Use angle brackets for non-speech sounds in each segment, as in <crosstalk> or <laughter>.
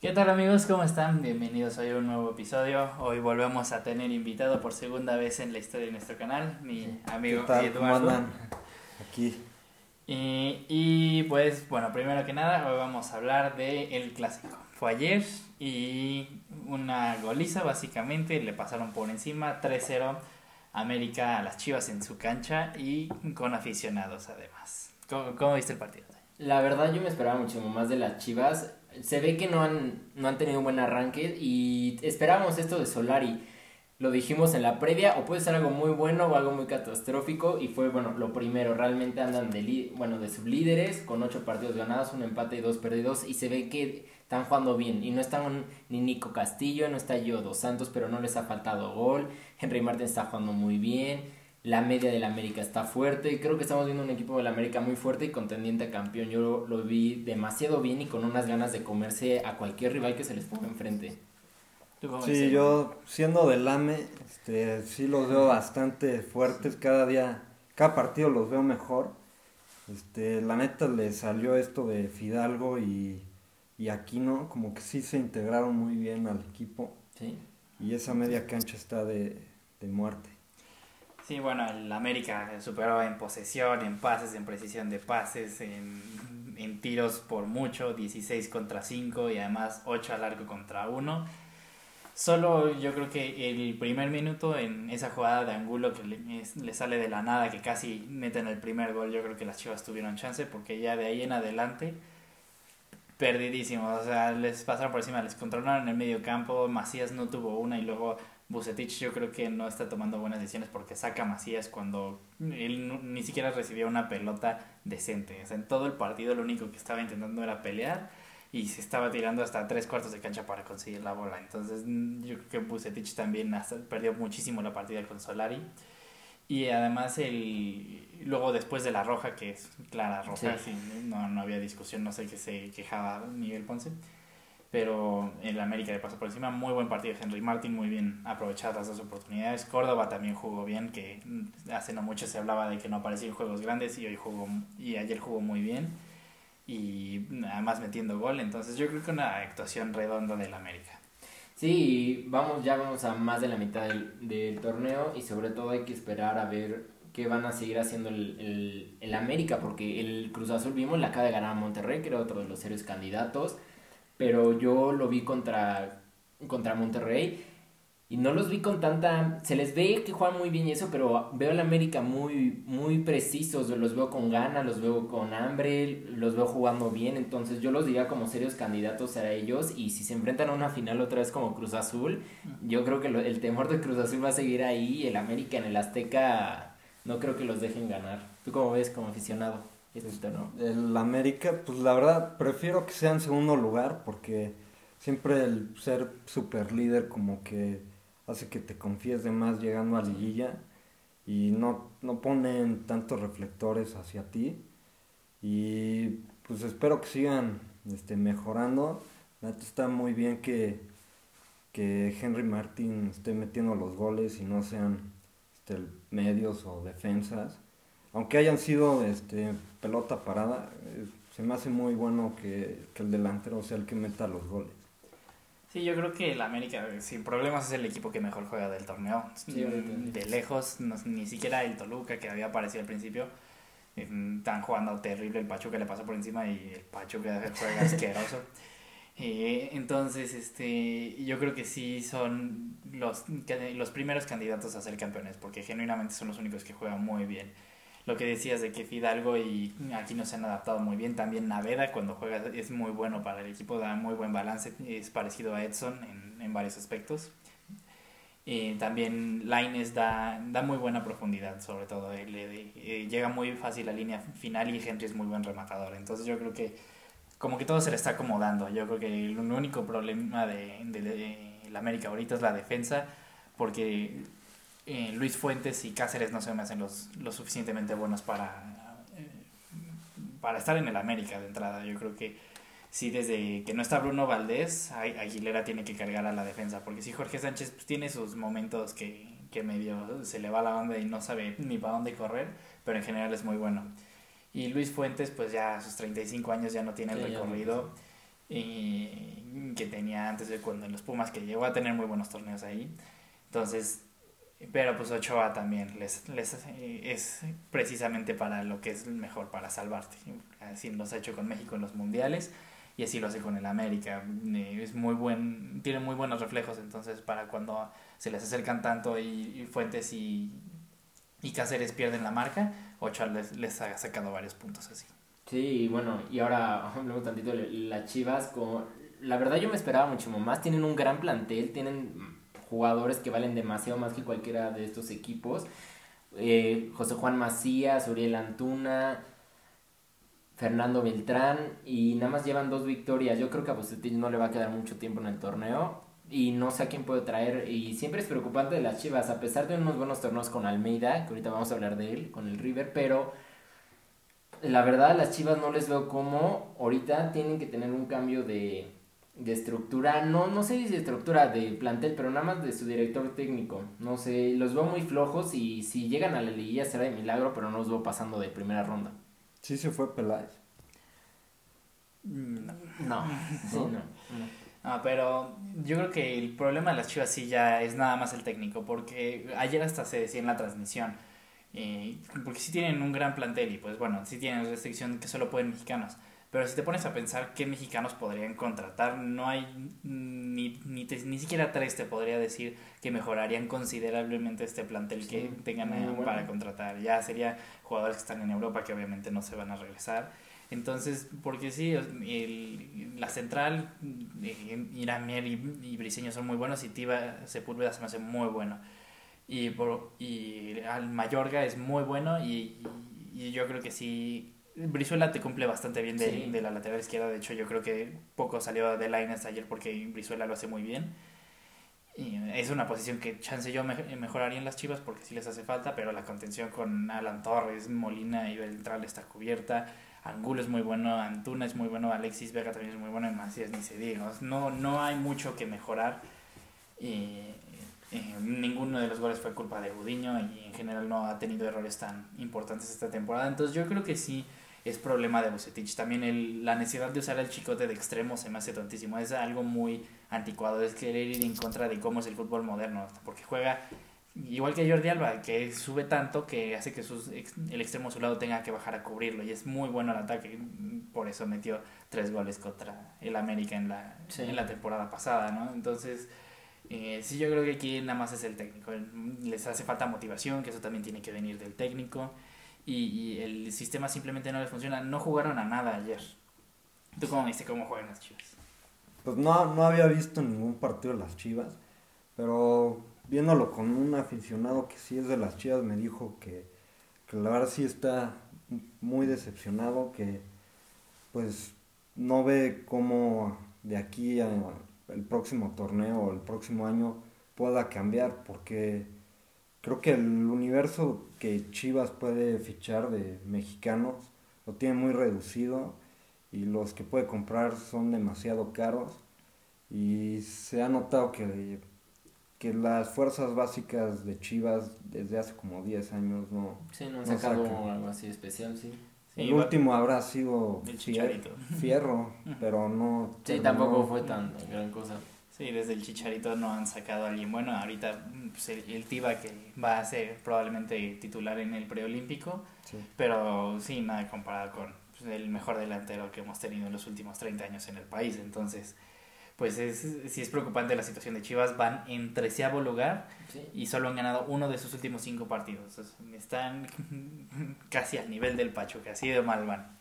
¿Qué tal amigos? ¿Cómo están? Bienvenidos hoy a un nuevo episodio. Hoy volvemos a tener invitado por segunda vez en la historia de nuestro canal, mi amigo ¿Qué tal? ¿Cómo Eduardo. andan? Aquí. Y, y, pues bueno, primero que nada, hoy vamos a hablar de el clásico. Fue ayer y una goliza básicamente, le pasaron por encima 3-0 América a las Chivas en su cancha y con aficionados además. ¿Cómo, cómo viste el partido? La verdad yo me esperaba mucho más de las Chivas. Se ve que no han, no han tenido un buen arranque y esperábamos esto de Solari. Lo dijimos en la previa, o puede ser algo muy bueno o algo muy catastrófico. Y fue, bueno, lo primero, realmente andan de, bueno, de sublíderes, con ocho partidos ganados, un empate y dos perdidos. Y se ve que están jugando bien. Y no están ni Nico Castillo, no está yo Dos Santos, pero no les ha faltado gol. Henry Martin está jugando muy bien. La media del América está fuerte. Creo que estamos viendo un equipo del América muy fuerte y contendiente a campeón. Yo lo, lo vi demasiado bien y con unas ganas de comerse a cualquier rival que se les ponga enfrente. ¿Tú cómo Sí, yo siendo del AME, este, sí los veo bastante fuertes. Cada día, cada partido los veo mejor. Este, la neta le salió esto de Fidalgo y, y Aquino, como que sí se integraron muy bien al equipo. Sí. Y esa media cancha está de, de muerte. Sí, bueno, el América superó en posesión, en pases, en precisión de pases, en, tiros por mucho, 16 contra 5 y además 8 al arco contra 1. Solo yo creo que el primer minuto en esa jugada de Angulo que le, le sale de la nada, que casi meten el primer gol, yo creo que las Chivas tuvieron chance porque ya de ahí en adelante perdidísimos, o sea, les pasaron por encima, les controlaron en el medio campo, Macías no tuvo una y luego Bucetich yo creo que no está tomando buenas decisiones porque saca a Macías cuando él ni siquiera recibía una pelota decente. O sea, en todo el partido lo único que estaba intentando era pelear y se estaba tirando hasta tres cuartos de cancha para conseguir la bola. Entonces mm, yo creo que Bucetich también hasta perdió muchísimo la partida con Solari. Y además el luego después de la roja, que es clara roja, sí, no, no había discusión, no sé qué se quejaba Miguel Ponce pero el América le pasó por encima. Muy buen partido Henry Martin, muy bien aprovechadas las dos oportunidades. Córdoba también jugó bien, que hace no mucho se hablaba de que no aparecía juegos grandes y hoy jugó y ayer jugó muy bien y además metiendo gol. Entonces yo creo que una actuación redonda del América. Sí, vamos, ya vamos a más de la mitad del, del torneo y sobre todo hay que esperar a ver qué van a seguir haciendo el, el, el América, porque el Cruz Azul vimos, la acaba de ganar a Monterrey, que era otro de los serios candidatos, pero yo lo vi contra, contra Monterrey y no los vi con tanta... Se les ve que juegan muy bien y eso, pero veo al América muy, muy precisos, los veo con ganas, los veo con hambre, los veo jugando bien, entonces yo los diría como serios candidatos a ellos y si se enfrentan a una final otra vez como Cruz Azul, yo creo que el temor de Cruz Azul va a seguir ahí el América en el Azteca no creo que los dejen ganar. ¿Tú cómo ves como aficionado El América, pues la verdad, prefiero que sea en segundo lugar porque siempre el ser super líder como que hace que te confíes de más llegando a liguilla y no, no ponen tantos reflectores hacia ti. Y pues espero que sigan este, mejorando. Está muy bien que, que Henry Martin esté metiendo los goles y no sean este, medios o defensas aunque hayan sido este, pelota parada, eh, se me hace muy bueno que, que el delantero sea el que meta los goles. Sí, yo creo que el América sin problemas es el equipo que mejor juega del torneo. Sí, ahorita. de lejos, no- ni siquiera el Toluca que había aparecido al principio. eh, Están jugando terrible, el Pachuca le pasó por encima y el Pachuca <laughs> juega asqueroso. Eh, entonces, este, yo creo que sí son los, que- los primeros candidatos a ser campeones, porque genuinamente son los únicos que juegan muy bien. Lo que decías de que Fidalgo y aquí no se han adaptado muy bien, también Naveda cuando juega es muy bueno para el equipo, da muy buen balance, es parecido a Edson en, en varios aspectos. Eh, también Laines da, da muy buena profundidad, sobre todo. Él, eh, eh, llega muy fácil a línea final y Henry es muy buen rematador. Entonces yo creo que como que todo se le está acomodando. Yo creo que el único problema de, de, de la América ahorita es la defensa, porque eh, Luis Fuentes y Cáceres no se me hacen los, lo suficientemente buenos para, eh, para estar en el América de entrada. Yo creo que sí, desde que no está Bruno Valdés, Aguilera tiene que cargar a la defensa, porque si Jorge Sánchez pues, tiene sus momentos que, que medio se le va la banda y no sabe ni para dónde correr, pero en general es muy bueno. Y Luis Fuentes, pues ya a sus 35 años ya no tiene el Sí, recorrido. Y que tenía antes de cuando en los Pumas, que llegó a tener muy buenos torneos ahí. Entonces, pero pues Ochoa también les, les es precisamente para lo que es mejor, para salvarte. Así lo ha hecho con México en los mundiales y así lo hace con el América. Eh, es muy buen, tiene muy buenos reflejos, entonces para cuando se les acercan tanto y, Fuentes y, y Cáceres pierden la marca, Ochoa les, les ha sacado varios puntos así. Sí, bueno, y ahora <laughs> hablemos tantito de las Chivas. Con... La verdad yo me esperaba mucho más. Tienen un gran plantel, tienen jugadores que valen demasiado más que cualquiera de estos equipos. Eh, José Juan Macías, Uriel Antuna, Fernando Beltrán y nada más llevan dos victorias. Yo creo que a Bucetich no le va a quedar mucho tiempo en el torneo y no sé a quién puede traer. Y siempre es preocupante de las Chivas, a pesar de unos buenos torneos con Almeida, que ahorita vamos a hablar de él, con el River, pero la verdad las Chivas no les veo como ahorita tienen que tener un cambio de, de estructura, no, no sé si de estructura de plantel, pero nada más de su director técnico. No sé, los veo muy flojos y si llegan a la liguilla será de milagro, pero no los veo pasando de primera ronda. Sí se fue Peláez. <laughs> No, no, no. pero yo creo que el problema de las Chivas sí ya es nada más el técnico, porque ayer hasta se decía en la transmisión, eh, porque sí tienen un gran plantel y pues bueno, sí tienen restricción que solo pueden mexicanos. Pero si te pones a pensar qué mexicanos podrían contratar, no hay ni, ni, ni siquiera tres te podría decir que mejorarían considerablemente este plantel que tengan para contratar. Ya sería jugadores que están en Europa que obviamente no se van a regresar. Entonces, porque sí, el, la central, eh, Iramier y, y Briseño son muy buenos y Tiva Sepúlveda se me hace muy bueno. Y, por, y al Mayorga es muy bueno y, y yo creo que sí Brizuela te cumple bastante bien de, de, la lateral izquierda. De hecho, yo creo que poco salió de Lines ayer porque Brizuela lo hace muy bien. Y es una posición que chance yo mejoraría en las chivas porque sí les hace falta, pero la contención con Alan Torres, Molina y Beltrán está cubierta. Angulo es muy bueno, Antuna es muy bueno, Alexis Vega también es muy bueno y Macías ni se diga. No, no hay mucho que mejorar. Y, ninguno de los goles fue culpa de Budiño y en general no ha tenido errores tan importantes esta temporada. Entonces yo creo que sí es problema de Bucetich. También el, la necesidad de usar el chicote de extremo se me hace tontísimo. Es algo muy anticuado, es querer ir en contra de cómo es el fútbol moderno, porque juega igual que Jordi Alba, que sube tanto que hace que sus, el extremo a su lado tenga que bajar a cubrirlo y es muy bueno el ataque, por eso metió tres goles contra el América en la, en la temporada pasada, ¿no? Entonces, eh, sí, yo creo que aquí nada más es el técnico, les hace falta motivación, que eso también tiene que venir del técnico y, el sistema simplemente no les funciona. No jugaron a nada ayer. ¿Tú cómo viste cómo juegan las Chivas? Pues no, no había visto ningún partido de las Chivas, pero viéndolo con un aficionado que sí es de las Chivas me dijo que, que la verdad sí está muy decepcionado, que pues no ve cómo de aquí al próximo torneo o el próximo año pueda cambiar, porque creo que el universo que Chivas puede fichar de mexicanos lo tiene muy reducido y los que puede comprar son demasiado caros y se ha notado que, que las fuerzas básicas de Chivas desde hace como 10 años no, sí, no han sacado algo así especial, sí. El último habrá sido el Fierro, pero no... Sí, tampoco fue tan gran cosa. Sí, desde el Chicharito no han sacado a alguien bueno. Ahorita pues, el, Tiba que va a ser probablemente titular en el preolímpico, pero sí, nada comparado con pues, el mejor delantero que hemos tenido en los últimos 30 años en el país. Entonces, pues es, sí es preocupante la situación de Chivas. Van en treceavo lugar y solo han ganado uno de sus últimos cinco partidos. Están <laughs> casi al nivel del Pacho, que así de mal van.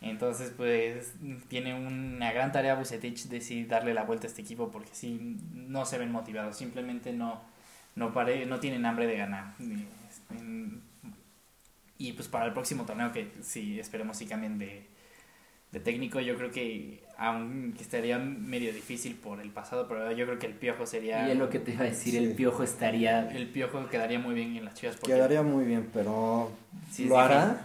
Entonces, pues tiene una gran tarea Bucetich de sí darle la vuelta a este equipo porque sí no se ven motivados, simplemente no no pare, no tienen hambre de ganar. Y pues para el próximo torneo que sí esperemos si cambien de, de técnico, yo creo que aunque estaría medio difícil por el pasado, pero yo creo que el Piojo sería... Y es lo que te iba a decir, el Piojo estaría... El Piojo quedaría muy bien en las Chivas. Quedaría muy bien, pero ¿lo hará?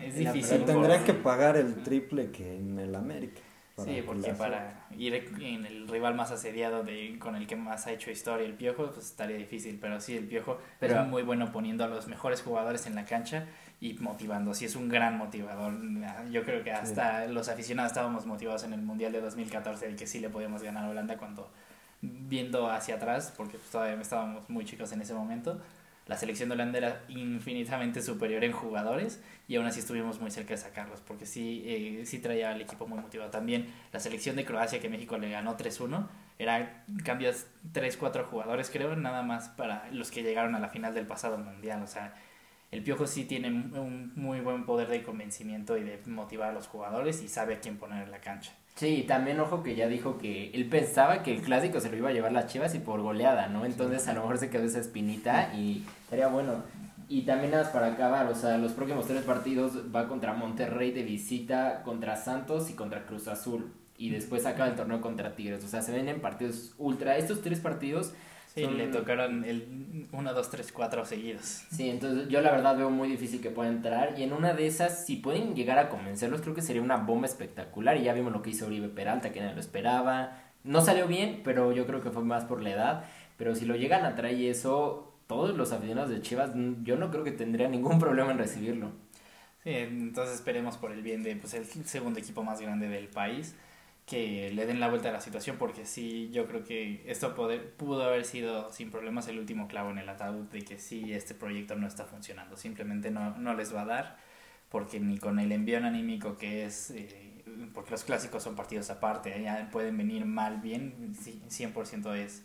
Es, difícil. Tendría que pagar el triple que en el América. Sí, porque para ir en el rival más asediado de, con el que más ha hecho historia el Piojo, pues estaría difícil, pero sí, el Piojo pero, es muy bueno poniendo a los mejores jugadores en la cancha y motivando. Sí, es un gran motivador. Yo creo que hasta los aficionados estábamos motivados en el Mundial de 2014 de que sí le podíamos ganar a Holanda cuando viendo hacia atrás, porque pues, todavía estábamos muy chicos en ese momento, la selección de Holanda era infinitamente superior en jugadores y aún así estuvimos muy cerca de sacarlos, porque sí, eh, sí traía al equipo muy motivado. También la selección de Croacia que México le ganó 3-1, era cambios 3-4 jugadores creo, nada más para los que llegaron a la final del pasado mundial, o sea, el Piojo sí tiene un muy buen poder de convencimiento y de motivar a los jugadores y sabe a quién poner en la cancha. Sí, también ojo que ya dijo que él pensaba que el clásico se lo iba a llevar las Chivas y por goleada, ¿no? Entonces a lo mejor se quedó esa espinita y estaría bueno. Y también nada más para acabar, o sea, los próximos tres partidos va contra Monterrey de visita, contra Santos y contra Cruz Azul. Y después acaba el torneo contra Tigres. O sea, se ven en partidos ultra. Estos tres partidos Sí, le tocaron el 1, 2, 3, 4 seguidos. Sí, entonces yo la verdad veo muy difícil que pueda entrar. Y en una de esas, si pueden llegar a convencerlos, creo que sería una bomba espectacular. Y ya vimos lo que hizo Oribe Peralta, que nadie lo esperaba. No salió bien, pero yo creo que fue más por la edad. Pero si lo llegan a traer y eso, todos los aficionados de Chivas, yo no creo que tendría ningún <laughs> problema en recibirlo. Sí, entonces esperemos por el bien de pues, el segundo equipo más grande del país que le den la vuelta a la situación porque sí, yo creo que esto pudo haber sido sin problemas el último clavo en el ataúd de que sí, este proyecto no está funcionando, simplemente no, no les va a dar porque ni con el envío anímico que es, eh, porque los clásicos son partidos aparte, ya pueden venir mal, bien, 100% es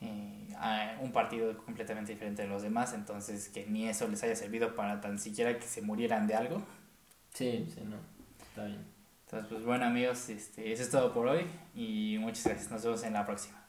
eh, un partido completamente diferente de los demás, entonces que ni eso les haya servido para tan siquiera que se murieran de algo. Sí, sí, no, está bien. Entonces, pues bueno amigos, este, eso es todo por hoy y muchas gracias. Nos vemos en la próxima.